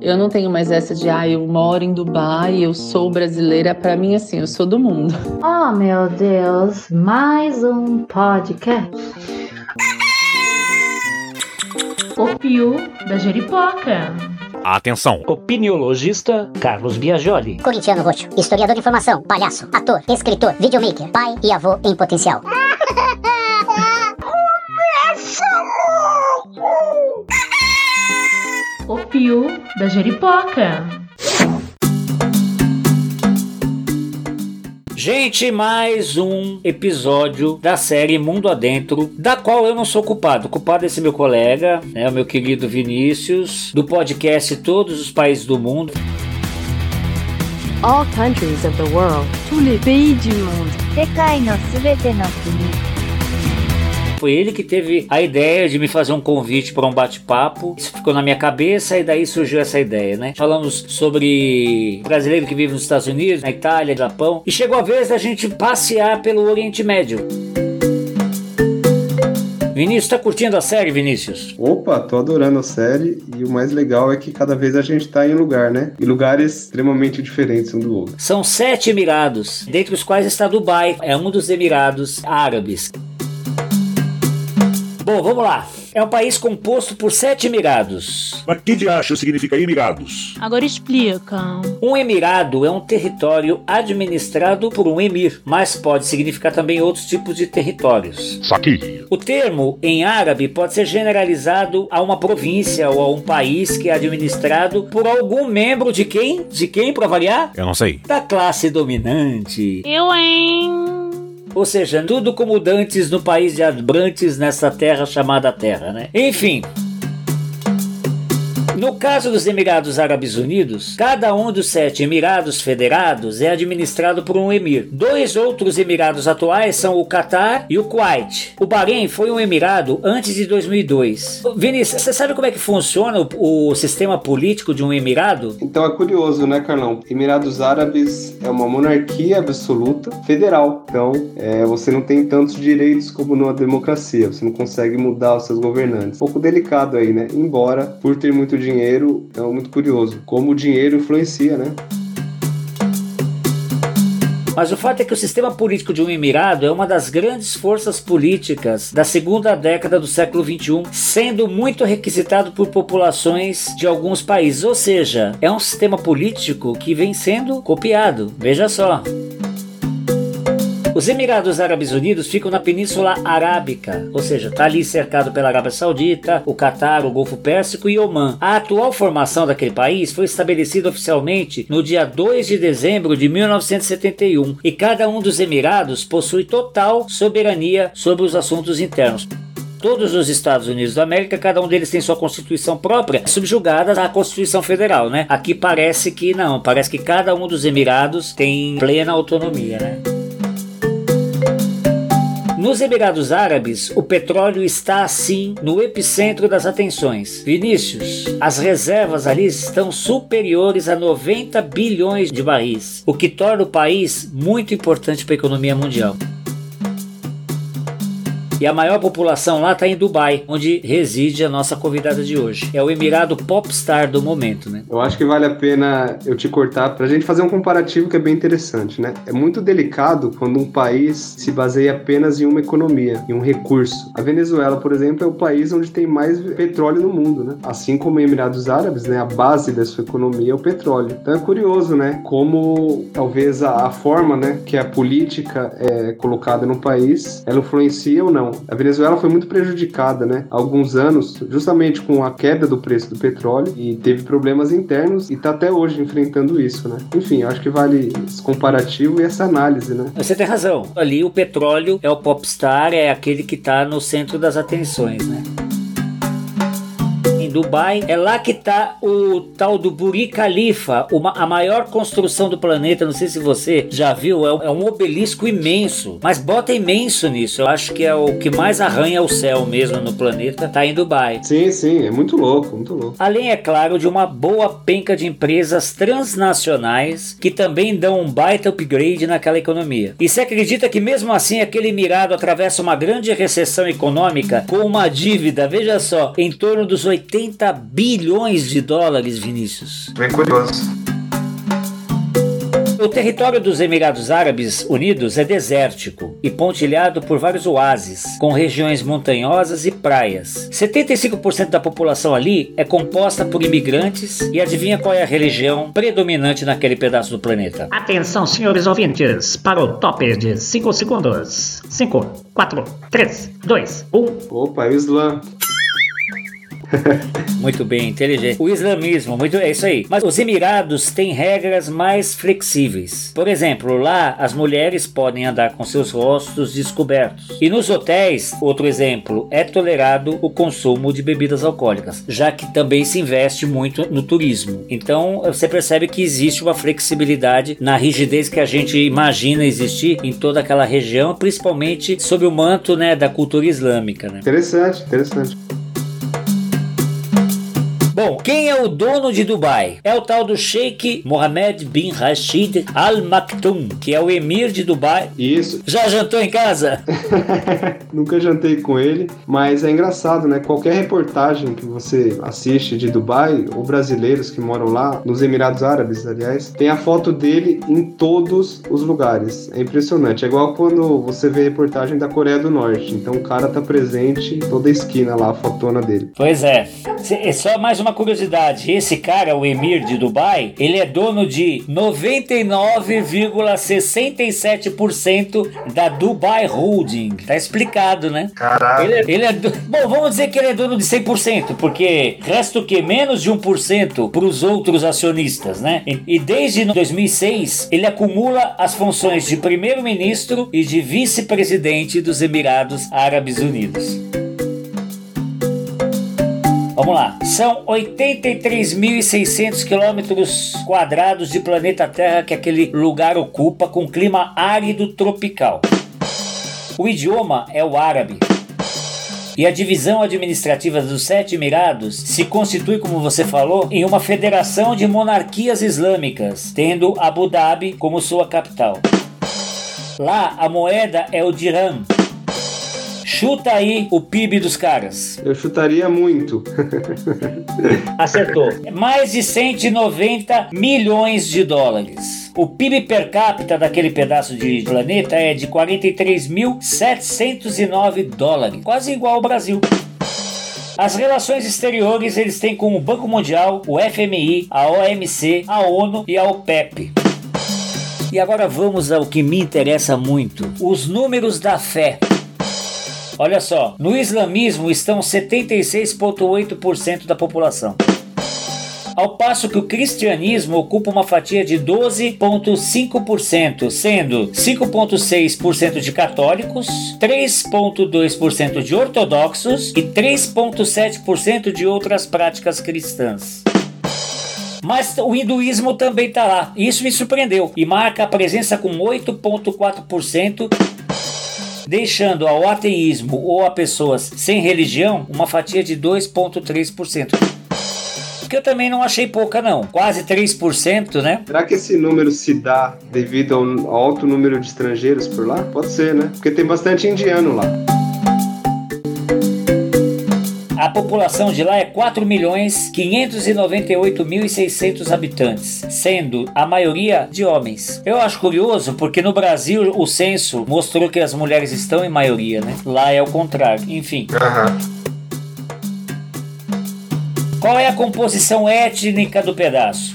Eu não tenho mais essa de, ah, eu moro em Dubai, eu sou brasileira. Para mim, assim, eu sou do mundo. Oh, meu Deus, mais um podcast. O Pio da Jeripoca. Atenção! Opiniologista Carlos Biagioli. Corintiano Roxo, historiador de informação, palhaço, ator, escritor, videomaker, pai e avô em potencial. O Pio da Jeripoca. Gente, mais um episódio da série Mundo Adentro, da qual eu não sou culpado. O culpado é esse meu colega, né, o meu querido Vinícius, do podcast Todos os Países do Mundo. All countries of the world. Tous les pays du monde. 世界のすべての国 Foi ele que teve a ideia de me fazer um convite para um bate-papo. Isso ficou na minha cabeça e daí surgiu essa ideia, né? Falamos sobre brasileiro que vive nos Estados Unidos, na Itália, Japão. E chegou a vez da gente passear pelo Oriente Médio. Vinícius, tá curtindo a série, Vinícius? Opa, tô adorando a série e o mais legal é que cada vez a gente tá em lugar, né? Em lugares extremamente diferentes um do outro. São sete Emirados, dentre os quais está Dubai, é um dos Emirados Árabes. Bom, vamos lá. É um país composto por sete emirados. Mas que de acha significa Emirados? Agora explica. Um emirado é um território administrado por um emir, mas pode significar também outros tipos de territórios. Saqui. O termo em árabe pode ser generalizado a uma província ou a um país que é administrado por algum membro de quem? De quem, para variar? Eu não sei. Da classe dominante. Eu, hein? Ou seja, tudo como dantes no país de Abrantes, nessa terra chamada Terra, né? Enfim. No caso dos Emirados Árabes Unidos, cada um dos sete Emirados Federados é administrado por um emir. Dois outros Emirados atuais são o Catar e o Kuwait. O Bahrein foi um Emirado antes de 2002. Vinícius, você sabe como é que funciona o, o sistema político de um Emirado? Então é curioso, né, Carlão? Emirados Árabes é uma monarquia absoluta federal. Então é, você não tem tantos direitos como numa democracia. Você não consegue mudar os seus governantes. Um pouco delicado aí, né? Embora, por ter muito dinheiro, é muito curioso. Como o dinheiro influencia, né? Mas o fato é que o sistema político de um Emirado é uma das grandes forças políticas da segunda década do século XXI, sendo muito requisitado por populações de alguns países. Ou seja, é um sistema político que vem sendo copiado. Veja só. Os Emirados Árabes Unidos ficam na Península Arábica, ou seja, está ali cercado pela Arábia Saudita, o Catar, o Golfo Pérsico e Omã. A atual formação daquele país foi estabelecida oficialmente no dia 2 de dezembro de 1971 e cada um dos Emirados possui total soberania sobre os assuntos internos. Todos os Estados Unidos da América, cada um deles tem sua constituição própria, subjugada à Constituição Federal, né? Aqui parece que não, parece que cada um dos Emirados tem plena autonomia, né? Nos Emirados Árabes, o petróleo está assim no epicentro das atenções. Vinícius, as reservas ali estão superiores a 90 bilhões de barris, o que torna o país muito importante para a economia mundial. E a maior população lá está em Dubai, onde reside a nossa convidada de hoje. É o Emirado Popstar do momento, né? Eu acho que vale a pena eu te cortar pra gente fazer um comparativo que é bem interessante, né? É muito delicado quando um país se baseia apenas em uma economia, em um recurso. A Venezuela, por exemplo, é o país onde tem mais petróleo no mundo, né? Assim como os Emirados Árabes, né? A base da sua economia é o petróleo. Então é curioso, né? Como talvez a, a forma, né, que a política é colocada no país, ela influencia ou não. A Venezuela foi muito prejudicada, né? Há alguns anos, justamente com a queda do preço do petróleo e teve problemas internos e está até hoje enfrentando isso, né? Enfim, acho que vale esse comparativo e essa análise, né? Você tem razão. Ali o petróleo é o popstar, é aquele que está no centro das atenções, né? Dubai, é lá que está o tal do Burj Khalifa, uma, a maior construção do planeta. Não sei se você já viu, é, um- é um obelisco imenso. Mas bota imenso nisso. Eu acho que é o que mais arranha o céu mesmo no planeta. Tá em Dubai. Sim, sim, é muito louco, muito louco. Além, é claro, de uma boa penca de empresas transnacionais que também dão um baita upgrade naquela economia. E se acredita que mesmo assim aquele Emirado atravessa uma grande recessão econômica com uma dívida, veja só, em torno dos 80 50 bilhões de dólares, Vinícius. Bem curioso. O território dos Emirados Árabes Unidos é desértico e pontilhado por vários oásis, com regiões montanhosas e praias. 75% da população ali é composta por imigrantes e adivinha qual é a religião predominante naquele pedaço do planeta? Atenção, senhores ouvintes, para o top de 5 segundos. 5, 4, 3, 2, 1. Opa, é o Islã. Muito bem, inteligente. O islamismo, muito é isso aí. Mas os Emirados têm regras mais flexíveis. Por exemplo, lá as mulheres podem andar com seus rostos descobertos. E nos hotéis, outro exemplo, é tolerado o consumo de bebidas alcoólicas, já que também se investe muito no turismo. Então você percebe que existe uma flexibilidade na rigidez que a gente imagina existir em toda aquela região, principalmente sob o manto né, da cultura islâmica. Né? Interessante, interessante. Bom, quem é o dono de Dubai? É o tal do Sheikh Mohammed bin Rashid Al Maktoum, que é o emir de Dubai. Isso. Já jantou em casa? Nunca jantei com ele, mas é engraçado, né? Qualquer reportagem que você assiste de Dubai, ou brasileiros que moram lá, nos Emirados Árabes, aliás, tem a foto dele em todos os lugares. É impressionante. É igual quando você vê reportagem da Coreia do Norte. Então o cara tá presente em toda a esquina lá, a fotona dele. Pois é. É só mais uma curiosidade, esse cara, o Emir de Dubai, ele é dono de 99,67% da Dubai Holding. Tá explicado, né? Caraca. Ele, é- ele é do... Bom, vamos dizer que ele é dono de 100%, porque resta o que? Menos de 1% para os outros acionistas, né? E, e desde 2006, ele acumula as funções de primeiro-ministro e de vice-presidente dos Emirados Árabes Unidos. Vamos lá. São 83.600 quilômetros quadrados de planeta Terra que aquele lugar ocupa com clima árido tropical. O idioma é o árabe. E a divisão administrativa dos Sete Emirados se constitui, como você falou, em uma federação de monarquias islâmicas, tendo Abu Dhabi como sua capital. Lá a moeda é o dirham. Chuta aí o PIB dos caras. Eu chutaria muito. Acertou. Mais de 190 milhões de dólares. O PIB per capita daquele pedaço de planeta é de 43.709 dólares, quase igual ao Brasil. As relações exteriores eles têm com o Banco Mundial, o FMI, a OMC, a ONU e a OPEP. E agora vamos ao que me interessa muito: os números da fé. Olha só, no islamismo estão 76,8% da população. Ao passo que o cristianismo ocupa uma fatia de 12,5%, sendo 5,6% de católicos, 3,2% de ortodoxos e 3,7% de outras práticas cristãs. Mas o hinduísmo também está lá. Isso me surpreendeu e marca a presença com 8,4% deixando ao ateísmo ou a pessoas sem religião uma fatia de 2,3%. Que eu também não achei pouca, não. Quase 3%, né? Será que esse número se dá devido ao alto número de estrangeiros por lá? Pode ser, né? Porque tem bastante indiano lá. A população de lá é 4.598.600 habitantes, sendo a maioria de homens. Eu acho curioso porque no Brasil o censo mostrou que as mulheres estão em maioria, né? Lá é o contrário. Enfim. Aham. Qual é a composição étnica do pedaço?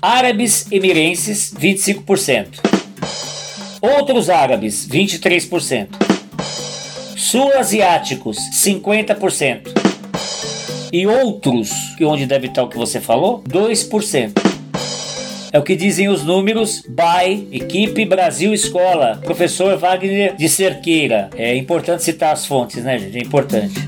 Árabes emirenses, 25%. Outros árabes, 23%. Sul-asiáticos, 50%. E outros, que onde deve estar o que você falou, 2%. É o que dizem os números by Equipe Brasil Escola, professor Wagner de Cerqueira. É importante citar as fontes, né, gente? É importante.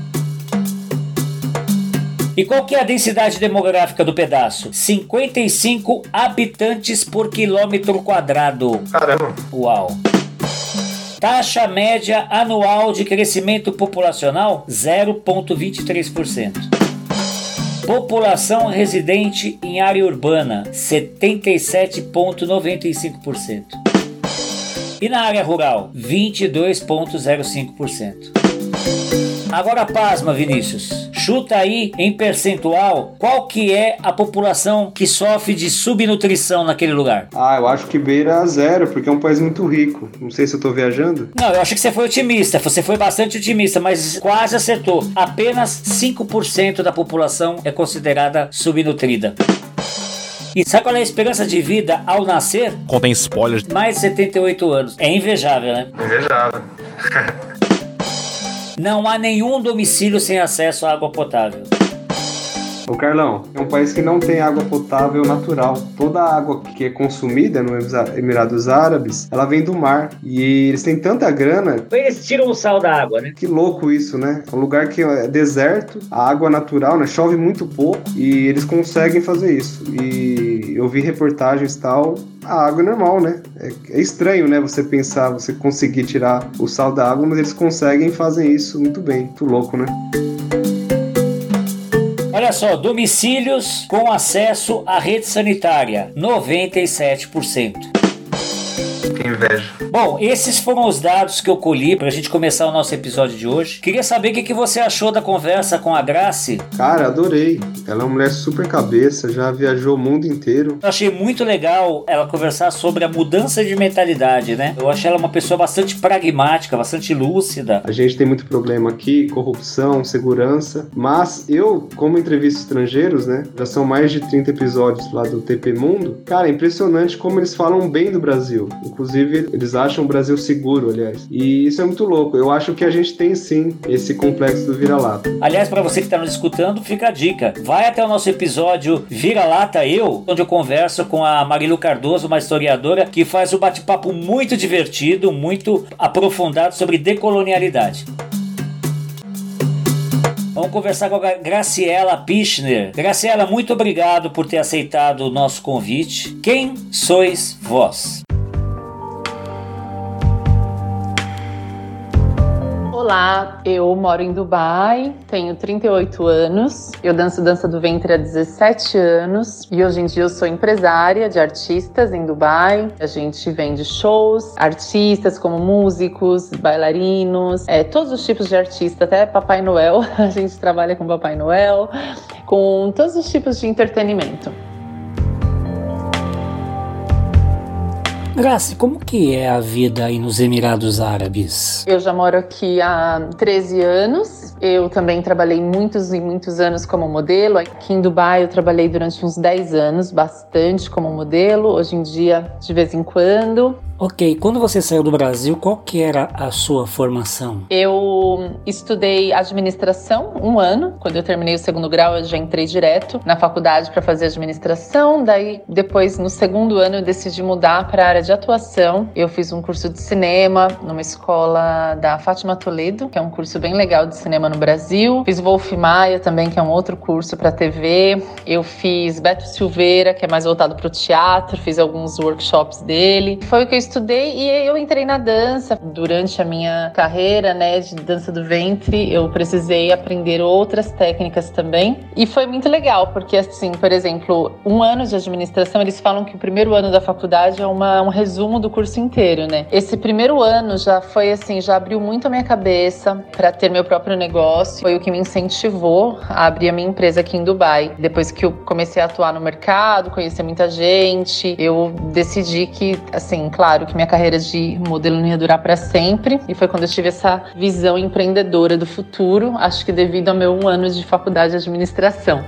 E qual que é a densidade demográfica do pedaço? 55 habitantes por quilômetro quadrado. Caramba. Uau. Taxa média anual de crescimento populacional 0,23%. População residente em área urbana 77,95%. E na área rural 22,05%. Agora pasma, Vinícius. Chuta aí em percentual qual que é a população que sofre de subnutrição naquele lugar. Ah, eu acho que beira zero, porque é um país muito rico. Não sei se eu tô viajando. Não, eu acho que você foi otimista. Você foi bastante otimista, mas quase acertou. Apenas 5% da população é considerada subnutrida. E sabe qual é a esperança de vida ao nascer? Contém spoilers. Mais de 78 anos. É invejável, né? Invejável. Não há nenhum domicílio sem acesso à água potável. Ô Carlão, é um país que não tem água potável natural. Toda a água que é consumida no Emirados Árabes, ela vem do mar. E eles têm tanta grana. Eles tiram o sal da água, né? Que louco isso, né? É um lugar que é deserto, a água natural, né? Chove muito pouco e eles conseguem fazer isso. E eu vi reportagens e tal. A água é normal, né? É, é estranho, né? Você pensar, você conseguir tirar o sal da água, mas eles conseguem e fazem isso muito bem. Muito louco, né? Olha só, domicílios com acesso à rede sanitária, 97%. Que inveja. Bom, esses foram os dados que eu colhi pra gente começar o nosso episódio de hoje. Queria saber o que, que você achou da conversa com a Grace. Cara, adorei. Ela é uma mulher super cabeça, já viajou o mundo inteiro. Eu achei muito legal ela conversar sobre a mudança de mentalidade, né? Eu achei ela uma pessoa bastante pragmática, bastante lúcida. A gente tem muito problema aqui, corrupção, segurança, mas eu, como entrevisto estrangeiros, né, já são mais de 30 episódios lá do TP Mundo. Cara, é impressionante como eles falam bem do Brasil. Inclusive, eles acham o Brasil seguro, aliás. E isso é muito louco. Eu acho que a gente tem sim esse complexo do vira-lata. Aliás, para você que está nos escutando, fica a dica. Vai até o nosso episódio Vira-Lata Eu, onde eu converso com a Marilu Cardoso, uma historiadora que faz um bate-papo muito divertido, muito aprofundado sobre decolonialidade. Vamos conversar com a Graciela Pichner. Graciela, muito obrigado por ter aceitado o nosso convite. Quem sois vós? Olá, eu moro em Dubai, tenho 38 anos, eu danço dança do ventre há 17 anos e hoje em dia eu sou empresária de artistas em Dubai. A gente vende shows, artistas como músicos, bailarinos, é, todos os tipos de artista, até Papai Noel. A gente trabalha com Papai Noel, com todos os tipos de entretenimento. Graça, como que é a vida aí nos Emirados Árabes? Eu já moro aqui há 13 anos. Eu também trabalhei muitos e muitos anos como modelo. Aqui em Dubai eu trabalhei durante uns 10 anos, bastante como modelo. Hoje em dia, de vez em quando. Ok, quando você saiu do Brasil, qual que era a sua formação? Eu estudei administração um ano. Quando eu terminei o segundo grau, eu já entrei direto na faculdade para fazer administração. Daí, depois, no segundo ano, eu decidi mudar para a área de atuação. Eu fiz um curso de cinema numa escola da Fátima Toledo, que é um curso bem legal de cinema no Brasil. Fiz Wolf Maia também, que é um outro curso para TV. Eu fiz Beto Silveira, que é mais voltado para o teatro. Fiz alguns workshops dele. Foi o que eu estudei e eu entrei na dança. Durante a minha carreira, né, de dança do ventre, eu precisei aprender outras técnicas também. E foi muito legal, porque assim, por exemplo, um ano de administração, eles falam que o primeiro ano da faculdade é uma, um resumo do curso inteiro, né? Esse primeiro ano já foi assim, já abriu muito a minha cabeça para ter meu próprio negócio. Foi o que me incentivou a abrir a minha empresa aqui em Dubai. Depois que eu comecei a atuar no mercado, conhecer muita gente, eu decidi que, assim, claro, que minha carreira de modelo não ia durar para sempre. E foi quando eu tive essa visão empreendedora do futuro, acho que devido ao meu um ano de faculdade de administração.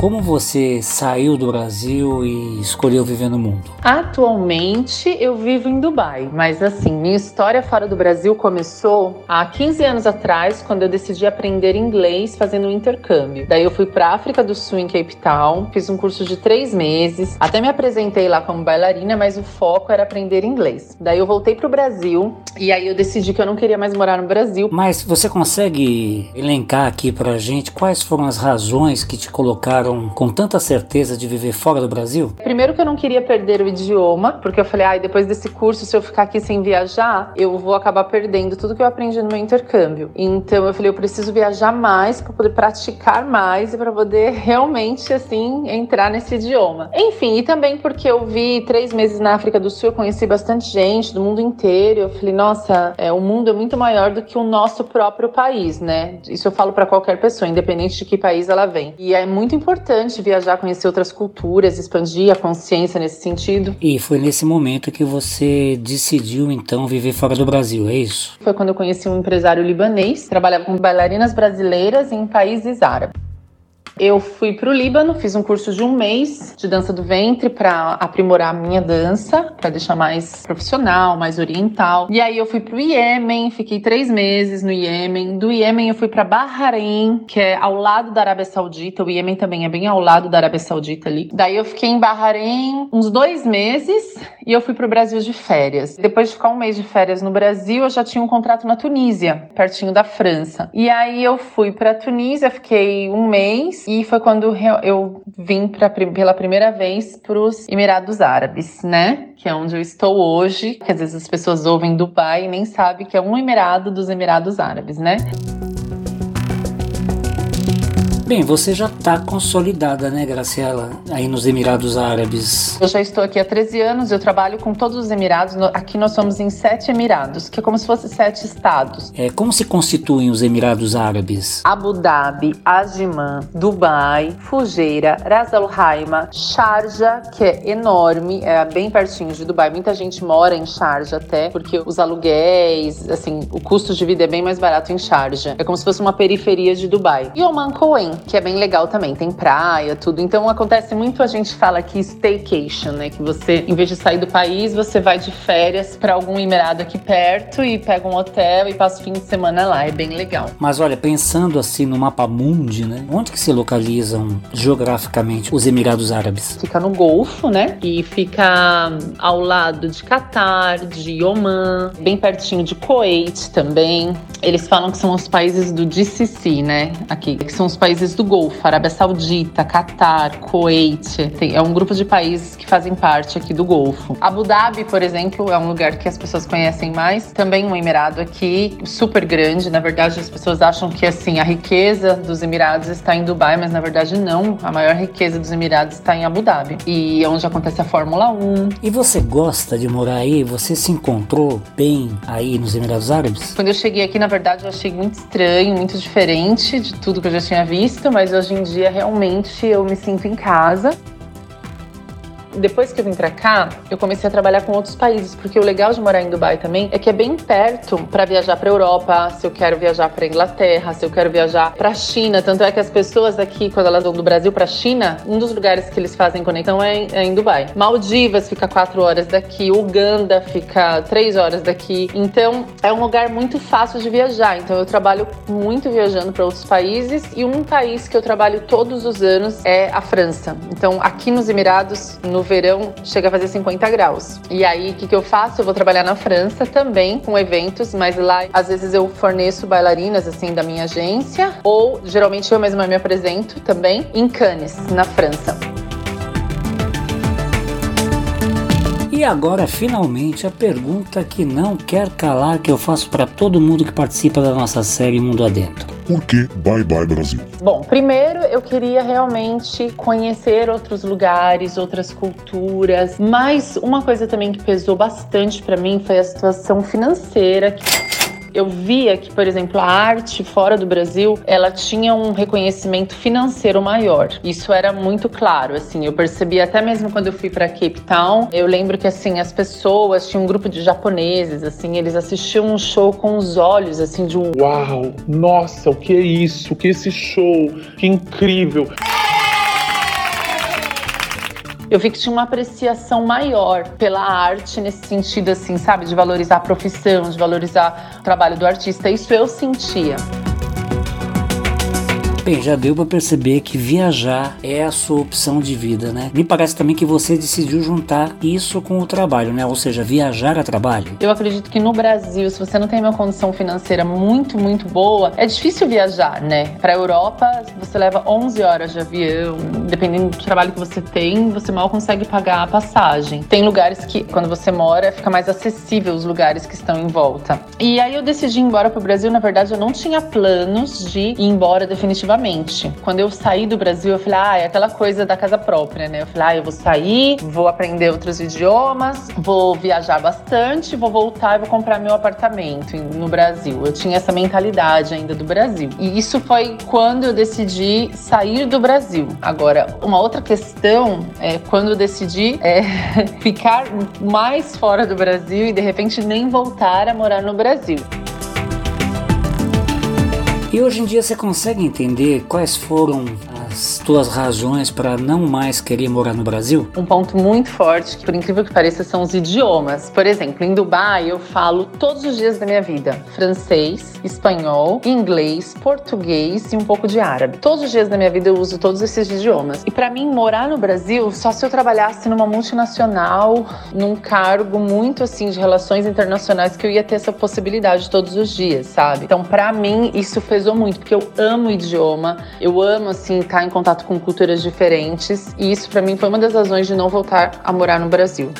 Como você saiu do Brasil e escolheu viver no mundo? Atualmente eu vivo em Dubai, mas assim, minha história fora do Brasil começou há 15 anos atrás, quando eu decidi aprender inglês fazendo um intercâmbio. Daí eu fui para África do Sul, em Cape Town, fiz um curso de três meses, até me apresentei lá como bailarina, mas o foco era aprender inglês. Daí eu voltei para o Brasil e aí eu decidi que eu não queria mais morar no Brasil. Mas você consegue elencar aqui pra gente quais foram as razões que te colocaram com tanta certeza de viver fora do Brasil? Primeiro que eu não queria perder o idioma, porque eu falei, ai, depois desse curso, se eu ficar aqui sem viajar, eu vou acabar perdendo tudo que eu aprendi no meu intercâmbio. Então eu falei, eu preciso viajar mais para poder praticar mais e para poder realmente assim entrar nesse idioma. Enfim, e também porque eu vi três meses na África do Sul, eu conheci bastante gente do mundo inteiro. Eu falei, nossa, é, o mundo é muito maior do que o nosso próprio país, né? Isso eu falo para qualquer pessoa, independente de que país ela vem. E é muito importante viajar, conhecer outras culturas, expandir a consciência nesse sentido. E foi nesse momento que você decidiu então viver fora do Brasil, é isso? Foi quando eu conheci um empresário libanês, trabalhava com bailarinas brasileiras em países árabes. Eu fui para o Líbano, fiz um curso de um mês de dança do ventre para aprimorar a minha dança, para deixar mais profissional, mais oriental. E aí eu fui para o Iêmen, fiquei três meses no Iêmen. Do Iêmen eu fui para Bahrein, que é ao lado da Arábia Saudita. O Iêmen também é bem ao lado da Arábia Saudita ali. Daí eu fiquei em Bahrein uns dois meses e eu fui para o Brasil de férias. Depois de ficar um mês de férias no Brasil, eu já tinha um contrato na Tunísia, pertinho da França. E aí eu fui para Tunísia, fiquei um mês e foi quando eu vim pra, pela primeira vez para os Emirados Árabes, né? Que é onde eu estou hoje. Que às vezes as pessoas ouvem Dubai e nem sabem que é um Emirado dos Emirados Árabes, né? Bem, você já está consolidada, né, Graciela, aí nos Emirados Árabes. Eu já estou aqui há 13 anos, eu trabalho com todos os Emirados. Aqui nós somos em sete Emirados, que é como se fosse sete estados. É, como se constituem os Emirados Árabes? Abu Dhabi, Ajman, Dubai, Fujeira, Ras Al Khaimah, Sharjah, que é enorme, é bem pertinho de Dubai. Muita gente mora em Sharjah até, porque os aluguéis, assim, o custo de vida é bem mais barato em Sharjah. É como se fosse uma periferia de Dubai. E Oman Coen, que é bem legal também. Tem praia, tudo. Então acontece muito, a gente fala aqui staycation, né? Que você, em vez de sair do país, você vai de férias para algum emirado aqui perto e pega um hotel e passa o fim de semana lá. É bem legal. Mas olha, pensando assim no mapa mundi, né? Onde que se localizam geograficamente os Emirados Árabes? Fica no Golfo, né? E fica ao lado de Catar, de Oman, bem pertinho de Kuwait também. Eles falam que são os países do GCC, né? Aqui, que são os países países do Golfo, Arábia Saudita, Catar, Kuwait. Tem, é um grupo de países que fazem parte aqui do Golfo. Abu Dhabi, por exemplo, é um lugar que as pessoas conhecem mais. Também um emirado aqui super grande. Na verdade, as pessoas acham que assim a riqueza dos Emirados está em Dubai, mas na verdade não. A maior riqueza dos Emirados está em Abu Dhabi e é onde acontece a Fórmula 1. E você gosta de morar aí? Você se encontrou bem aí nos Emirados Árabes? Quando eu cheguei aqui, na verdade, eu achei muito estranho, muito diferente de tudo que eu já tinha visto mas hoje em dia realmente eu me sinto em casa depois que eu vim pra cá, eu comecei a trabalhar com outros países, porque o legal de morar em Dubai também é que é bem perto para viajar para Europa, se eu quero viajar para Inglaterra, se eu quero viajar para China. Tanto é que as pessoas aqui, quando elas vão do Brasil para China, um dos lugares que eles fazem conexão é, é em Dubai. Maldivas fica quatro horas daqui, Uganda fica três horas daqui. Então é um lugar muito fácil de viajar. Então eu trabalho muito viajando para outros países e um país que eu trabalho todos os anos é a França. Então aqui nos Emirados, no verão chega a fazer 50 graus. E aí, o que, que eu faço? Eu vou trabalhar na França também com eventos, mas lá às vezes eu forneço bailarinas assim da minha agência, ou geralmente eu mesma me apresento também em Cannes, na França. E agora, finalmente, a pergunta que não quer calar que eu faço para todo mundo que participa da nossa série Mundo Adentro. Por que Bye Bye Brasil? Bom, primeiro eu queria realmente conhecer outros lugares, outras culturas, mas uma coisa também que pesou bastante para mim foi a situação financeira. Eu via que, por exemplo, a arte fora do Brasil, ela tinha um reconhecimento financeiro maior. Isso era muito claro, assim, eu percebi até mesmo quando eu fui para Cape Town, eu lembro que assim as pessoas tinham um grupo de japoneses, assim, eles assistiam um show com os olhos assim de um uau, nossa, o que é isso? O que é esse show? Que incrível eu vi que tinha uma apreciação maior pela arte nesse sentido, assim, sabe? De valorizar a profissão, de valorizar o trabalho do artista. Isso eu sentia. Bem, já deu para perceber que viajar é a sua opção de vida, né? Me parece também que você decidiu juntar isso com o trabalho, né? Ou seja, viajar a trabalho. Eu acredito que no Brasil, se você não tem uma condição financeira muito, muito boa, é difícil viajar, né? Para Europa, você leva 11 horas de avião, dependendo do trabalho que você tem, você mal consegue pagar a passagem. Tem lugares que, quando você mora, fica mais acessível os lugares que estão em volta. E aí eu decidi ir embora pro Brasil, na verdade, eu não tinha planos de ir embora definitivamente. Quando eu saí do Brasil, eu falei, ah, é aquela coisa da casa própria, né? Eu falei, ah, eu vou sair, vou aprender outros idiomas, vou viajar bastante, vou voltar e vou comprar meu apartamento no Brasil. Eu tinha essa mentalidade ainda do Brasil. E isso foi quando eu decidi sair do Brasil. Agora, uma outra questão é quando eu decidi é, ficar mais fora do Brasil e de repente nem voltar a morar no Brasil. E hoje em dia você consegue entender quais foram as tuas razões para não mais querer morar no Brasil? Um ponto muito forte, que por incrível que pareça, são os idiomas. Por exemplo, em Dubai eu falo todos os dias da minha vida francês, espanhol, inglês, português e um pouco de árabe. Todos os dias da minha vida eu uso todos esses idiomas. E para mim morar no Brasil só se eu trabalhasse numa multinacional, num cargo muito assim de relações internacionais que eu ia ter essa possibilidade todos os dias, sabe? Então para mim isso pesou muito, porque eu amo idioma, eu amo assim estar em contato com culturas diferentes e isso para mim foi uma das razões de não voltar a morar no Brasil.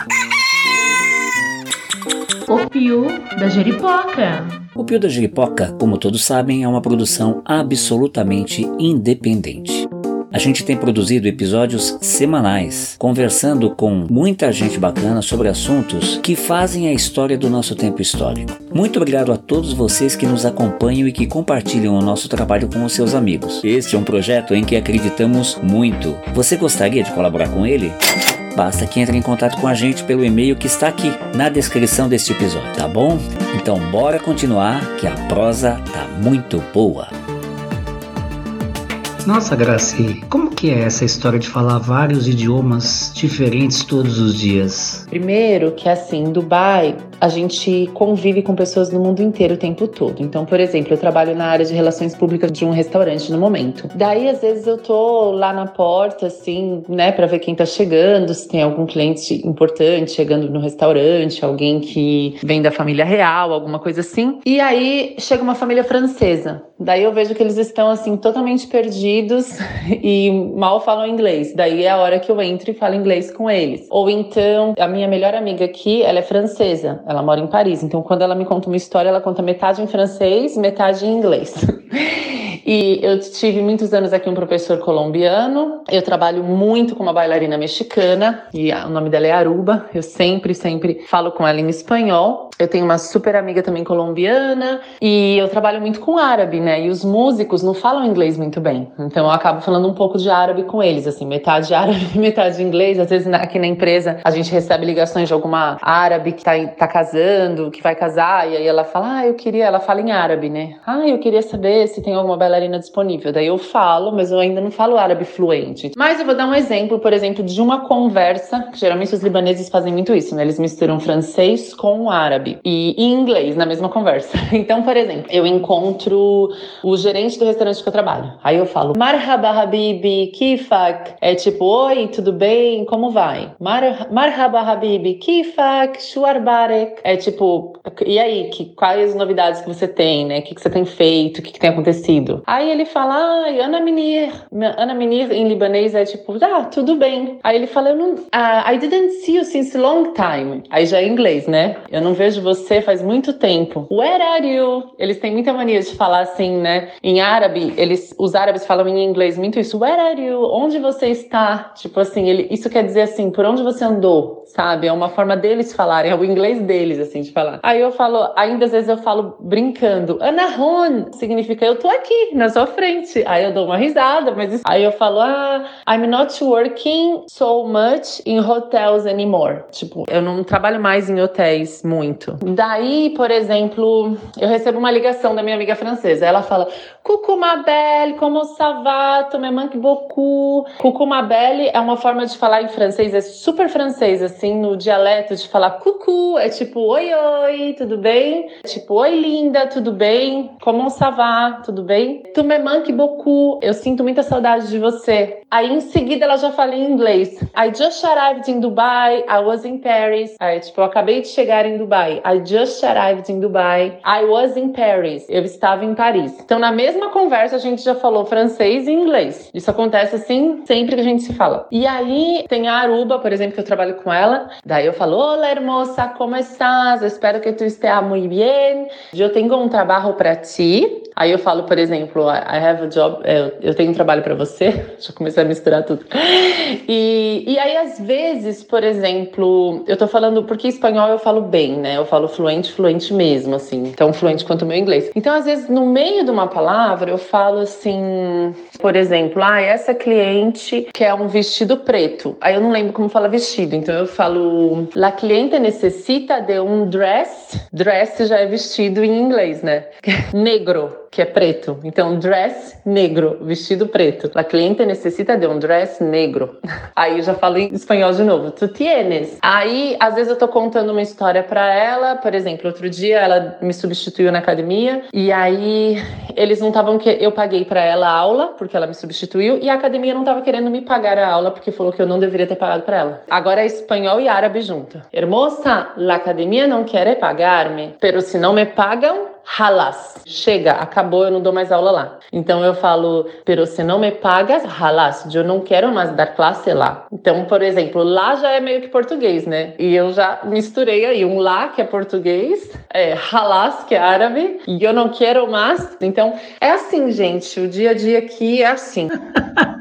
O Pio da Jeripoca. O Pio da Jeripoca, como todos sabem, é uma produção absolutamente independente. A gente tem produzido episódios semanais, conversando com muita gente bacana sobre assuntos que fazem a história do nosso tempo histórico. Muito obrigado a todos vocês que nos acompanham e que compartilham o nosso trabalho com os seus amigos. Este é um projeto em que acreditamos muito. Você gostaria de colaborar com ele? Basta que entre em contato com a gente pelo e-mail que está aqui na descrição deste episódio, tá bom? Então bora continuar que a prosa tá muito boa. Nossa, Graci, como que é essa história de falar vários idiomas diferentes todos os dias? Primeiro, que assim, em Dubai, a gente convive com pessoas do mundo inteiro o tempo todo. Então, por exemplo, eu trabalho na área de relações públicas de um restaurante no momento. Daí, às vezes, eu tô lá na porta, assim, né, para ver quem tá chegando, se tem algum cliente importante chegando no restaurante, alguém que vem da família real, alguma coisa assim. E aí chega uma família francesa. Daí eu vejo que eles estão, assim, totalmente perdidos e mal falam inglês. Daí é a hora que eu entro e falo inglês com eles. Ou então, a minha melhor amiga aqui, ela é francesa. Ela mora em Paris. Então, quando ela me conta uma história, ela conta metade em francês, metade em inglês. E eu tive muitos anos aqui um professor colombiano. Eu trabalho muito com uma bailarina mexicana e o nome dela é Aruba. Eu sempre, sempre falo com ela em espanhol. Eu tenho uma super amiga também colombiana e eu trabalho muito com árabe, né? E os músicos não falam inglês muito bem. Então eu acabo falando um pouco de árabe com eles, assim, metade árabe, metade inglês. Às vezes aqui na empresa a gente recebe ligações de alguma árabe que tá, tá casando, que vai casar, e aí ela fala: Ah, eu queria. Ela fala em árabe, né? Ah, eu queria saber se tem alguma bailarina disponível. Daí eu falo, mas eu ainda não falo árabe fluente. Mas eu vou dar um exemplo, por exemplo, de uma conversa, que geralmente os libaneses fazem muito isso, né? Eles misturam francês com árabe e inglês na mesma conversa. Então, por exemplo, eu encontro o gerente do restaurante que eu trabalho. Aí eu falo, Marhaba Habibi, Kifak. É tipo, oi, tudo bem? Como vai? Mar Marhaba Habibi, Kifak, Shuarbarek. É tipo, e aí, que, quais novidades que você tem, né? O que, que você tem feito? O que, que tem acontecido? Aí ele fala, ai, Ana Minir. Ana Minir em libanês é tipo, ah, tudo bem. Aí ele fala, não, uh, I didn't see you since long time. Aí já é inglês, né? Eu não vejo você faz muito tempo. Where are you? Eles têm muita mania de falar assim, né? Em árabe, eles, os árabes falam em inglês muito isso. Where are you? Onde você está? Tipo assim, ele, isso quer dizer assim, por onde você andou, sabe? É uma forma deles falarem, é o inglês deles, assim, de falar. Aí eu falo, ainda às vezes eu falo brincando, Anahon, significa eu tô aqui, na sua frente. Aí eu dou uma risada, mas isso... aí eu falo, ah, I'm not working so much in hotels anymore. Tipo, eu não trabalho mais em hotéis muito. Daí, por exemplo, eu recebo uma ligação da minha amiga francesa. Ela fala: Coucou ma belle, como ça va? Tu me manque beaucoup. Coucou ma belle é uma forma de falar em francês, é super francês, assim, no dialeto de falar coucou, é tipo oi, oi, tudo bem? É tipo oi, linda, tudo bem? Como ça va? Tudo bem? Tu me manque beaucoup, eu sinto muita saudade de você. Aí em seguida ela já fala em inglês. I just arrived in Dubai, I was in Paris. Aí tipo, eu acabei de chegar em Dubai. I just arrived in Dubai, I was in Paris. Eu estava em Paris. Então na mesma conversa a gente já falou francês e inglês. Isso acontece assim sempre que a gente se fala. E aí tem a Aruba, por exemplo, que eu trabalho com ela. Daí eu falo, hola hermosa, como estás? Espero que tu esteja muito bem. Eu tenho um trabalho para ti. Aí eu falo, por exemplo, I have a job, eu, eu tenho um trabalho para você. Já comecei a misturar tudo. E, e aí, às vezes, por exemplo, eu tô falando, porque espanhol eu falo bem, né? Eu falo fluente, fluente mesmo, assim. Tão fluente quanto o meu inglês. Então, às vezes, no meio de uma palavra, eu falo assim, por exemplo, ah, essa cliente quer um vestido preto. Aí eu não lembro como fala vestido, então eu falo, la cliente necessita de um dress. Dress já é vestido em inglês, né? Negro que é preto. Então, dress negro, vestido preto. La cliente necessita de um dress negro. Aí eu já falo em espanhol de novo. Tu tienes. Aí, às vezes eu tô contando uma história para ela, por exemplo, outro dia ela me substituiu na academia e aí eles não estavam que eu paguei para ela a aula porque ela me substituiu e a academia não tava querendo me pagar a aula porque falou que eu não deveria ter pagado para ela. Agora é espanhol e árabe junto. Hermosa, la academia não quer pagar-me, pero se não me pagam, halas. Chega, acabou, eu não dou mais aula lá. Então eu falo, pero se não me pagas, halas, eu não quero mais dar classe lá. Então, por exemplo, lá já é meio que português, né? E eu já misturei aí um lá, que é português, é halas, que é árabe, e eu não quero mais. Então, é assim, gente, o dia a dia aqui é assim.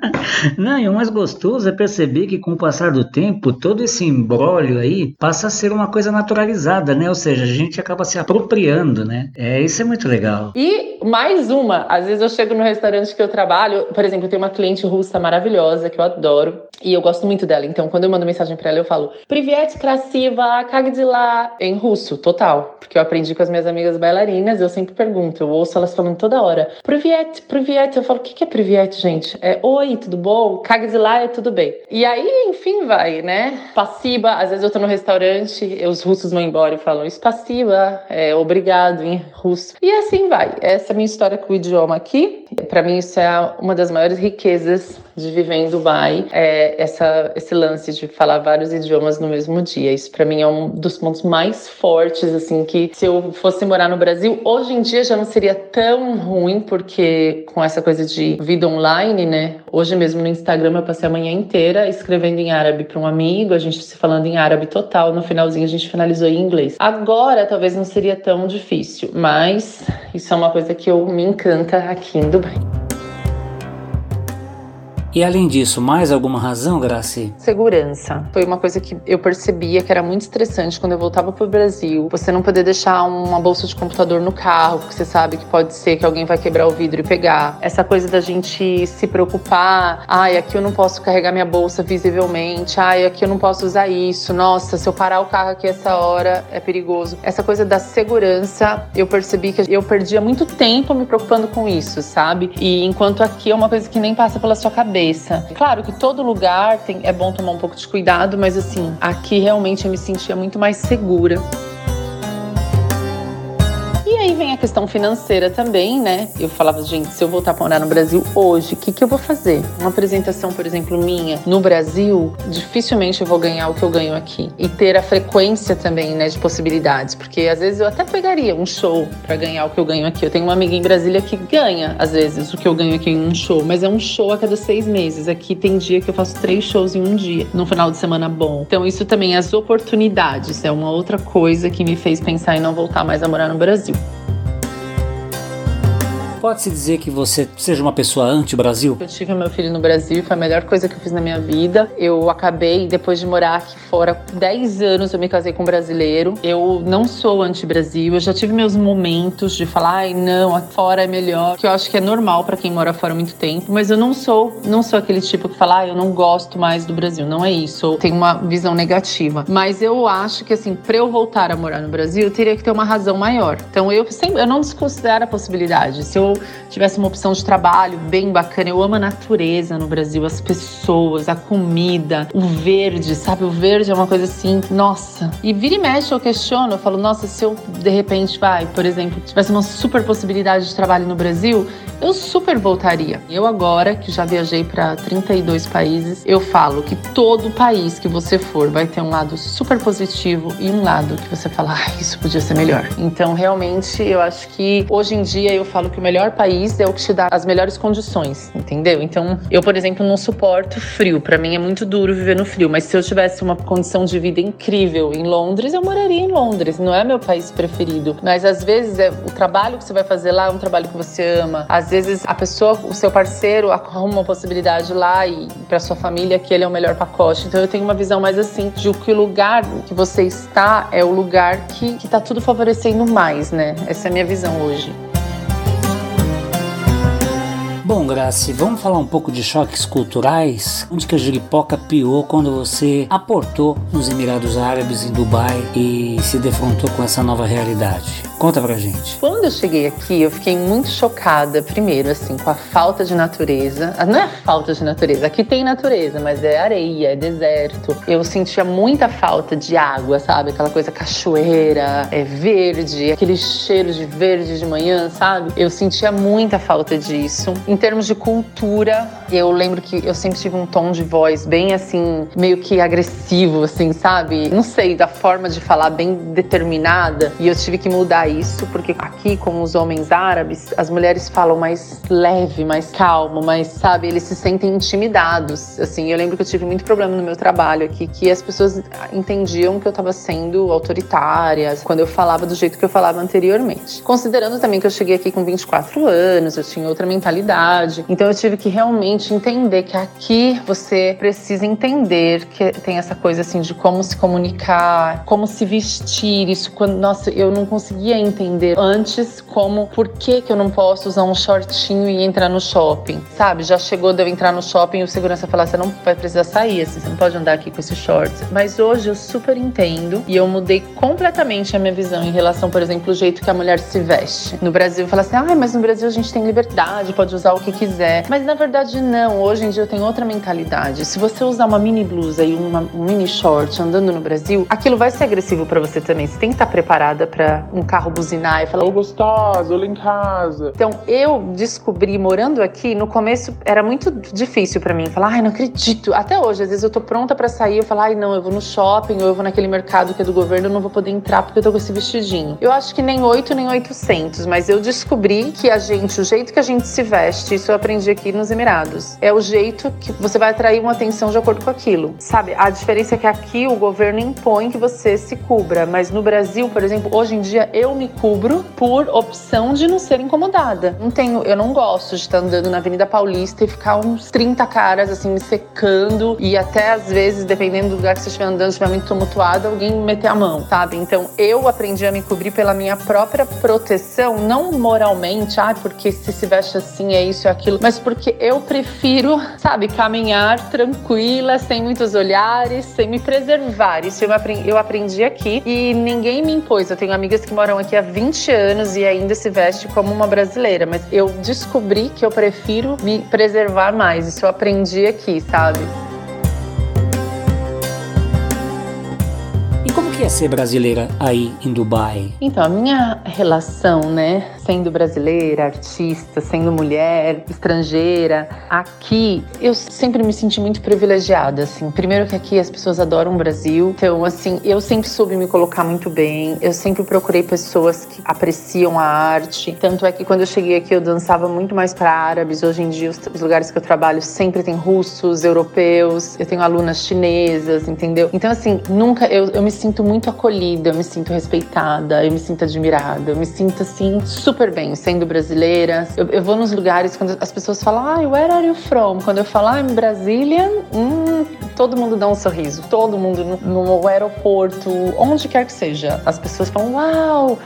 Não, e o mais gostoso é perceber que com o passar do tempo, todo esse embrólio aí passa a ser uma coisa naturalizada, né? Ou seja, a gente acaba se apropriando, né? É, isso é muito legal. E mais uma, às vezes eu chego no restaurante que eu trabalho, por exemplo, eu tenho uma cliente russa maravilhosa que eu adoro e eu gosto muito dela. Então, quando eu mando mensagem para ela, eu falo Privet krasiva, lá em russo, total, porque eu aprendi com as minhas amigas bailarinas, eu sempre pergunto, eu ouço elas falando toda hora. Privet, privet, eu falo, o que que é privet, gente? É oi, tudo bom? lá é tudo bem. E aí, enfim, vai, né? Passiva, às vezes eu tô no restaurante, os russos vão embora e falam espassiva, é obrigado em russo. E assim vai. Essa é a minha história com o idioma aqui. Para mim, isso é uma das maiores riquezas de viver em Dubai, é essa, esse lance de falar vários idiomas no mesmo dia. Isso para mim é um dos pontos mais fortes, assim, que se eu fosse morar no Brasil, hoje em dia já não seria tão ruim, porque com essa coisa de vida online, né? Hoje mesmo no Instagram eu passei a manhã inteira escrevendo em árabe para um amigo, a gente se falando em árabe total, no finalzinho a gente finalizou em inglês. Agora talvez não seria tão difícil, mas isso é uma coisa que eu me encanta aqui em Dubai. E além disso, mais alguma razão, Graci? Segurança. Foi uma coisa que eu percebia que era muito estressante quando eu voltava pro Brasil. Você não poder deixar uma bolsa de computador no carro, porque você sabe que pode ser que alguém vai quebrar o vidro e pegar. Essa coisa da gente se preocupar. Ai, aqui eu não posso carregar minha bolsa visivelmente. Ai, aqui eu não posso usar isso. Nossa, se eu parar o carro aqui essa hora é perigoso. Essa coisa da segurança, eu percebi que eu perdia muito tempo me preocupando com isso, sabe? E enquanto aqui é uma coisa que nem passa pela sua cabeça cabeça. Claro que todo lugar tem, é bom tomar um pouco de cuidado, mas assim, aqui realmente eu me sentia muito mais segura vem a questão financeira também, né? Eu falava, gente, se eu voltar para morar no Brasil hoje, o que, que eu vou fazer? Uma apresentação, por exemplo, minha no Brasil, dificilmente eu vou ganhar o que eu ganho aqui. E ter a frequência também, né, de possibilidades. Porque às vezes eu até pegaria um show para ganhar o que eu ganho aqui. Eu tenho uma amiga em Brasília que ganha, às vezes, o que eu ganho aqui em um show, mas é um show a cada seis meses. Aqui tem dia que eu faço três shows em um dia, num final de semana bom. Então, isso também, as oportunidades, é uma outra coisa que me fez pensar em não voltar mais a morar no Brasil. Pode-se dizer que você seja uma pessoa anti-Brasil? Eu tive meu filho no Brasil, foi a melhor coisa que eu fiz na minha vida. Eu acabei, depois de morar aqui fora 10 anos, eu me casei com um brasileiro. Eu não sou anti-Brasil, eu já tive meus momentos de falar, ai não, fora é melhor, que eu acho que é normal para quem mora fora muito tempo, mas eu não sou, não sou aquele tipo que fala, ah, eu não gosto mais do Brasil. Não é isso, eu tenho uma visão negativa. Mas eu acho que assim, para eu voltar a morar no Brasil, eu teria que ter uma razão maior. Então eu sempre, eu não desconsidero a possibilidade. Se eu eu tivesse uma opção de trabalho bem bacana. Eu amo a natureza no Brasil, as pessoas, a comida, o verde, sabe? O verde é uma coisa assim, nossa. E vira e mexe eu questiono, eu falo, nossa, se eu de repente, vai, por exemplo, tivesse uma super possibilidade de trabalho no Brasil, eu super voltaria. Eu agora, que já viajei para 32 países, eu falo que todo país que você for vai ter um lado super positivo e um lado que você fala, ah, isso podia ser melhor. Então, realmente, eu acho que hoje em dia eu falo que o melhor país é o que te dá as melhores condições, entendeu? Então, eu, por exemplo, não suporto frio. Para mim é muito duro viver no frio, mas se eu tivesse uma condição de vida incrível em Londres, eu moraria em Londres. Não é meu país preferido, mas às vezes é o trabalho que você vai fazer lá é um trabalho que você ama. Às vezes a pessoa, o seu parceiro arruma uma possibilidade lá e para sua família que ele é o melhor pacote. Então eu tenho uma visão mais assim de que o lugar que você está é o lugar que, que tá tudo favorecendo mais, né? Essa é a minha visão hoje. Bom, Graci, vamos falar um pouco de choques culturais? Onde que a jiripoca piou quando você aportou nos Emirados Árabes, em Dubai, e se defrontou com essa nova realidade? Conta pra gente. Quando eu cheguei aqui, eu fiquei muito chocada, primeiro, assim, com a falta de natureza. Ah, Não é falta de natureza, aqui tem natureza, mas é areia, é deserto. Eu sentia muita falta de água, sabe? Aquela coisa cachoeira, é verde, aquele cheiro de verde de manhã, sabe? Eu sentia muita falta disso. Em termos de cultura, eu lembro que eu sempre tive um tom de voz bem assim, meio que agressivo, assim, sabe? Não sei, da forma de falar bem determinada. E eu tive que mudar isso, porque aqui, com os homens árabes, as mulheres falam mais leve, mais calmo, mais, sabe? Eles se sentem intimidados. Assim, eu lembro que eu tive muito problema no meu trabalho aqui, que as pessoas entendiam que eu estava sendo autoritária quando eu falava do jeito que eu falava anteriormente. Considerando também que eu cheguei aqui com 24 anos, eu tinha outra mentalidade. Então eu tive que realmente entender que aqui você precisa entender que tem essa coisa assim de como se comunicar, como se vestir. Isso quando, nossa, eu não conseguia entender antes como por que que eu não posso usar um shortinho e entrar no shopping, sabe? Já chegou de eu entrar no shopping e o segurança falar você não vai precisar sair, assim, você não pode andar aqui com esse short. Mas hoje eu super entendo e eu mudei completamente a minha visão em relação, por exemplo, o jeito que a mulher se veste. No Brasil fala assim: "Ah, mas no Brasil a gente tem liberdade, pode usar o que quiser". Mas na verdade não, hoje em dia eu tenho outra mentalidade. Se você usar uma mini blusa e uma, um mini short andando no Brasil, aquilo vai ser agressivo para você também. Você tem que estar preparada para um carro buzinar e falar: Ô gostosa, olha em casa. Então, eu descobri morando aqui, no começo era muito difícil pra mim falar, ai, não acredito. Até hoje, às vezes eu tô pronta pra sair, eu falo, ai, não, eu vou no shopping ou eu vou naquele mercado que é do governo, eu não vou poder entrar porque eu tô com esse vestidinho. Eu acho que nem 8 nem 800, mas eu descobri que a gente, o jeito que a gente se veste, isso eu aprendi aqui nos Emirados, é o jeito que você vai atrair uma atenção de acordo com aquilo. Sabe? A diferença é que aqui o governo impõe que você se cubra, mas no Brasil, por exemplo, hoje em dia eu me cubro por opção de não ser incomodada. Não tenho, eu não gosto de estar andando na Avenida Paulista e ficar uns 30 caras assim me secando e até às vezes, dependendo do lugar que você estiver andando, estiver muito tumultuado, alguém me meter a mão, sabe? Então eu aprendi a me cobrir pela minha própria proteção, não moralmente, ah, porque se se veste assim é isso e aquilo, mas porque eu prefiro, sabe, caminhar tranquila, sem muitos olhares, sem me preservar. Isso eu aprendi aqui e ninguém me impôs. Eu tenho amigas que moram aqui há 20 anos e ainda se veste como uma brasileira, mas eu descobri que eu prefiro me preservar mais. Isso eu aprendi aqui, sabe? Que é ser brasileira aí em Dubai? Então, a minha relação, né, sendo brasileira, artista, sendo mulher, estrangeira, aqui eu sempre me senti muito privilegiada, assim. Primeiro que aqui as pessoas adoram o Brasil, então assim, eu sempre soube me colocar muito bem. Eu sempre procurei pessoas que apreciam a arte. Tanto é que quando eu cheguei aqui eu dançava muito mais para árabes. Hoje em dia os, lugares que eu trabalho sempre tem russos, europeus. Eu tenho alunas chinesas, entendeu? Então assim, nunca eu, eu me sinto muito acolhida, eu me sinto respeitada, eu me sinto admirada, eu me sinto assim super bem sendo brasileira. Eu, eu vou nos lugares quando as pessoas falam, ah, where are you from? Quando eu falo, ah, em Brasília, hum, todo mundo dá um sorriso. Todo mundo no, no aeroporto, onde quer que seja. As pessoas falam, uau,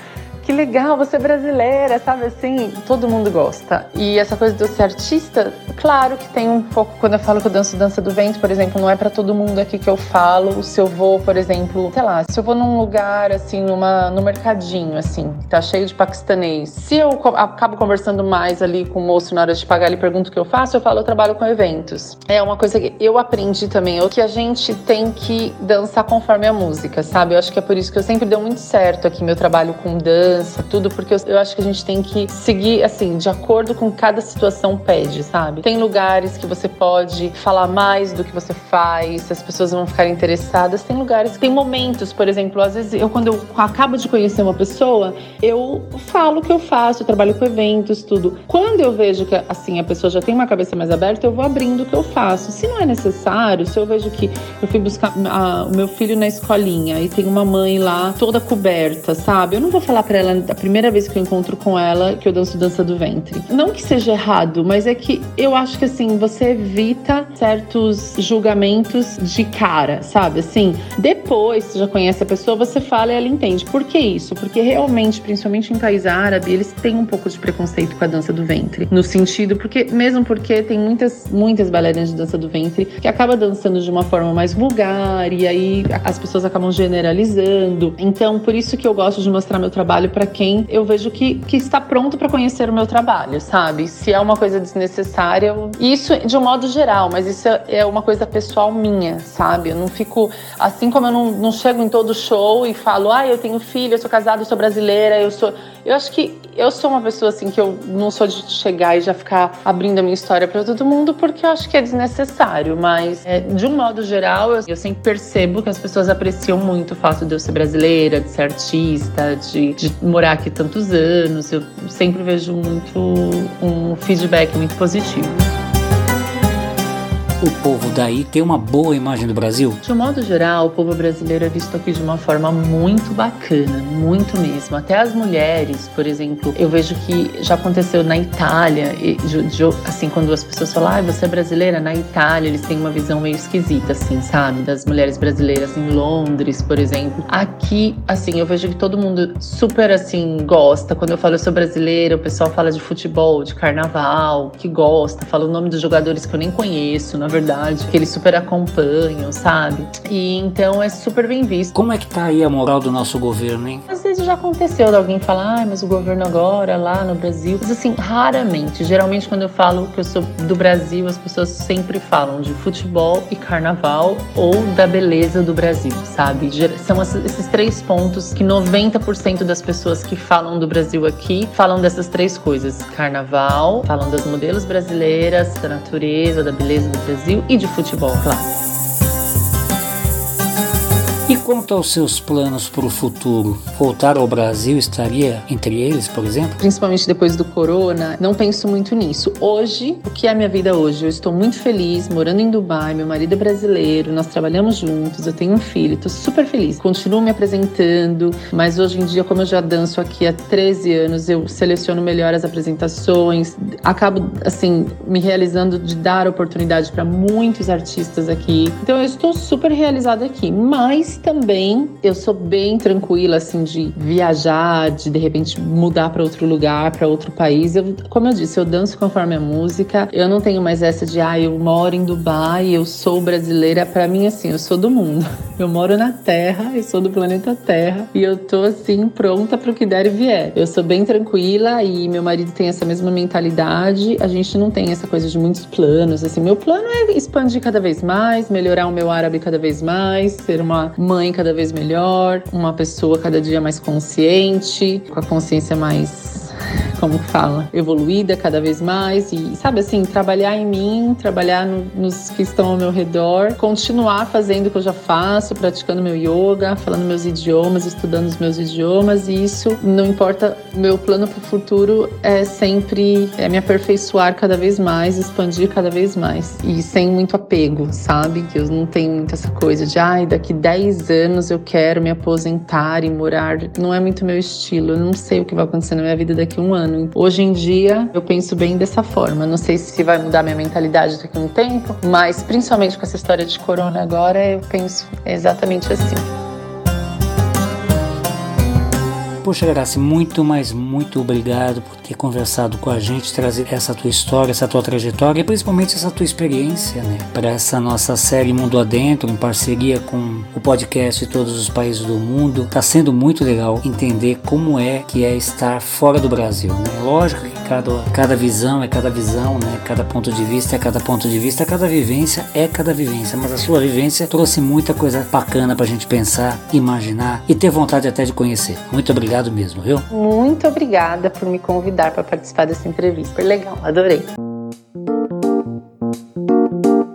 que legal, você é brasileira, sabe assim? Todo mundo gosta. E essa coisa de eu ser artista, claro que tem um pouco, quando eu falo que eu danço dança do vento, por exemplo, não é para todo mundo aqui que eu falo. Se eu vou, por exemplo, sei lá, se eu vou num lugar assim, numa, no mercadinho, assim, tá cheio de paquistanês. Se eu acabo conversando mais ali com o moço na hora de pagar, ele pergunta o que eu faço, eu falo, eu trabalho com eventos. É uma coisa que eu aprendi também, é que a gente tem que dançar conforme a música, sabe? Eu acho que é por isso que eu sempre deu muito certo aqui meu trabalho com dança, tudo, porque eu, eu acho que a gente tem que seguir, assim, de acordo com cada situação pede, sabe? Tem lugares que você pode falar mais do que você faz, as pessoas vão ficar interessadas. Tem lugares, tem momentos, por exemplo, às vezes eu, quando eu acabo de conhecer uma pessoa, eu falo o que eu faço, eu trabalho com eventos, tudo. Quando eu vejo que, assim, a pessoa já tem uma cabeça mais aberta, eu vou abrindo o que eu faço. Se não é necessário, se eu vejo que eu fui buscar a, o meu filho na escolinha e tem uma mãe lá toda coberta, sabe? Eu não vou falar para ela a primeira vez que eu encontro com ela que eu danço dança do ventre. Não que seja errado, mas é que eu acho que assim, você evita certos julgamentos de cara, sabe? Assim, depois você já conhece a pessoa, você fala e ela entende. Por que isso? Porque realmente, principalmente em país árabe, eles têm um pouco de preconceito com a dança do ventre. No sentido, porque mesmo porque tem muitas, muitas bailarinas de dança do ventre que acabam dançando de uma forma mais vulgar e aí as pessoas acabam generalizando. Então, por isso que eu gosto de mostrar meu trabalho para quem eu vejo que, que está pronto para conhecer o meu trabalho, sabe? Se é uma coisa desnecessária, eu... isso de um modo geral, mas isso é uma coisa pessoal minha, sabe? Eu não fico assim como eu não, não chego em todo show e falo, ah, eu tenho filho, eu sou casada, eu sou brasileira, eu sou. Eu acho que eu sou uma pessoa assim que eu não sou de chegar e já ficar abrindo a minha história para todo mundo porque eu acho que é desnecessário, mas é, de um modo geral eu, eu, sempre percebo que as pessoas apreciam muito o fato de eu ser brasileira, de ser artista, de, de morar aqui tantos anos. Eu sempre vejo muito um feedback muito positivo o povo daí tem uma boa imagem do Brasil? De um modo geral, o povo brasileiro é visto aqui de uma forma muito bacana, muito mesmo. Até as mulheres, por exemplo, eu vejo que já aconteceu na Itália, assim, quando as pessoas falam, ah, você é brasileira, na Itália eles têm uma visão meio esquisita, assim, sabe? Das mulheres brasileiras em Londres, por exemplo. Aqui, assim, eu vejo que todo mundo super, assim, gosta. Quando eu falo eu sou brasileira, o pessoal fala de futebol, de carnaval, que gosta, fala o nome dos jogadores que eu nem conheço, na verdade, que eles super acompanham, sabe? E então é super bem visto. Como é que tá aí a moral do nosso governo, hein? Às vezes já aconteceu de alguém falar, ah, mas o governo agora, lá no Brasil. Mas assim, raramente. Geralmente, quando eu falo que eu sou do Brasil, as pessoas sempre falam de futebol e carnaval ou da beleza do Brasil, sabe? São esses três pontos que 90% das pessoas que falam do Brasil aqui falam dessas três coisas: carnaval, falam das modelos brasileiras, da natureza, da beleza do Brasil Brasil e de futebol, claro. Quanto aos seus planos para o futuro? Voltar ao Brasil estaria entre eles, por exemplo? Principalmente depois do corona, não penso muito nisso. Hoje, o que é a minha vida hoje? Eu estou muito feliz morando em Dubai, meu marido é brasileiro, nós trabalhamos juntos, eu tenho um filho, estou super feliz. Continuo me apresentando, mas hoje em dia, como eu já danço aqui há 13 anos, eu seleciono melhor as apresentações, acabo assim me realizando de dar oportunidade para muitos artistas aqui. Então eu estou super realizada aqui, mas também eu sou bem tranquila assim de viajar, de de repente mudar para outro lugar, para outro país. Eu, como eu disse, eu danço conforme a música. Eu não tenho mais essa de ah, eu moro em Dubai, eu sou brasileira. Para mim assim, eu sou do mundo. Eu moro na Terra, eu sou do planeta Terra e eu tô assim pronta para o que der e vier. Eu sou bem tranquila e meu marido tem essa mesma mentalidade. A gente não tem essa coisa de muitos planos. Assim, meu plano é expandir cada vez mais, melhorar o meu árabe cada vez mais, ser uma mãe cada vez melhor, uma pessoa cada dia mais consciente, com a consciência mais como fala, evoluída cada vez mais e, sabe assim, trabalhar em mim, trabalhar no, nos que estão ao meu redor, continuar fazendo o que eu já faço, praticando meu yoga, falando meus idiomas, estudando os meus idiomas e isso não importa, meu plano para o futuro é sempre é me aperfeiçoar cada vez mais, expandir cada vez mais e sem muito apego, sabe? Que eu não tenho muito essa coisa de, ai, daqui 10 anos eu quero me aposentar e morar, não é muito meu estilo, eu não sei o que vai acontecer na minha vida daqui a um ano. Hoje em dia, eu penso bem dessa forma. Não sei se vai mudar minha mentalidade daqui a um tempo, mas principalmente com essa história de corona agora, eu penso exatamente assim. Poxa, Graça, muito, mas muito obrigado por ter conversado com a gente, trazer essa tua história, essa tua trajetória e principalmente essa tua experiência, né? Para essa nossa série Mundo Adentro, em parceria com o podcast de todos os países do mundo. Tá sendo muito legal entender como é que é estar fora do Brasil, né? Lógico que cada, cada visão é cada visão, né? Cada ponto de vista é cada ponto de vista, cada vivência é cada vivência, mas a sua vivência trouxe muita coisa bacana pra gente pensar, imaginar e ter vontade até de conhecer. Muito obrigado mesmo, viu? Muito obrigada por me convidar para participar dessa entrevista. Foi legal, adorei.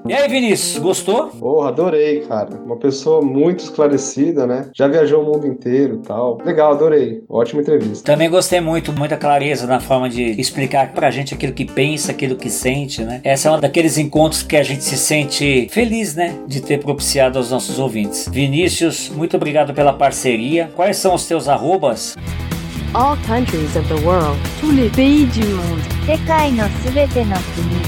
E aí, Vinícius, gostou? Porra, adorei, cara. Uma pessoa muito esclarecida, né? Já viajou o mundo inteiro e tal. Legal, adorei. Ótima entrevista. Também gostei muito, muita clareza na forma de explicar pra gente aquilo que pensa, aquilo que sente, né? Essa é uma daqueles encontros que a gente se sente feliz, né? De ter propiciado aos nossos ouvintes. Vinícius, muito obrigado pela parceria. Quais são os teus arrobas? All countries of the world. Tous les pays du monde. 世界のすべての国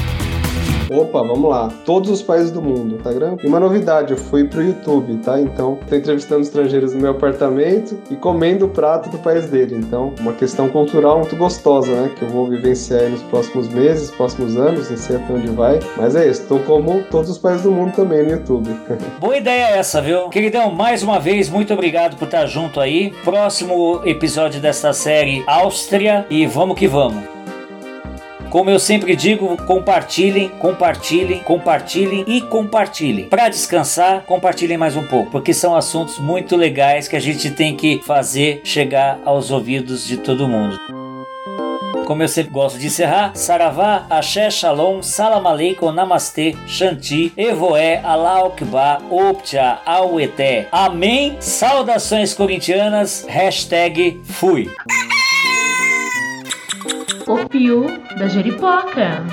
Opa, vamos lá. Todos os países do mundo, Instagram. E uma novidade, eu fui pro YouTube, tá? Então, tô entrevistando estrangeiros no meu apartamento e comendo o prato do país dele. Então, uma questão cultural muito gostosa, né? Que eu vou vivenciar nos próximos meses, próximos anos, não sei até onde vai. Mas é isso, tô como todos os países do mundo também no YouTube. Boa ideia essa, viu? Queridão, mais uma vez, muito obrigado por estar junto aí. Próximo episódio desta série Áustria e vamos que vamos. Como eu sempre digo, compartilhem, compartilhem, compartilhem e compartilhem. Para descansar, compartilhem mais um pouco, porque são assuntos muito legais que a gente tem que fazer chegar aos ouvidos de todo mundo. Como eu sempre gosto de encerrar, Saravá, Axé, Shalom, Salam Aleikum, Namastê, Shanti, Evoé, Alaukba, Optia, Aueté. Amém. Saudações corintianas, hashtag fui o Pio da Jeripoca.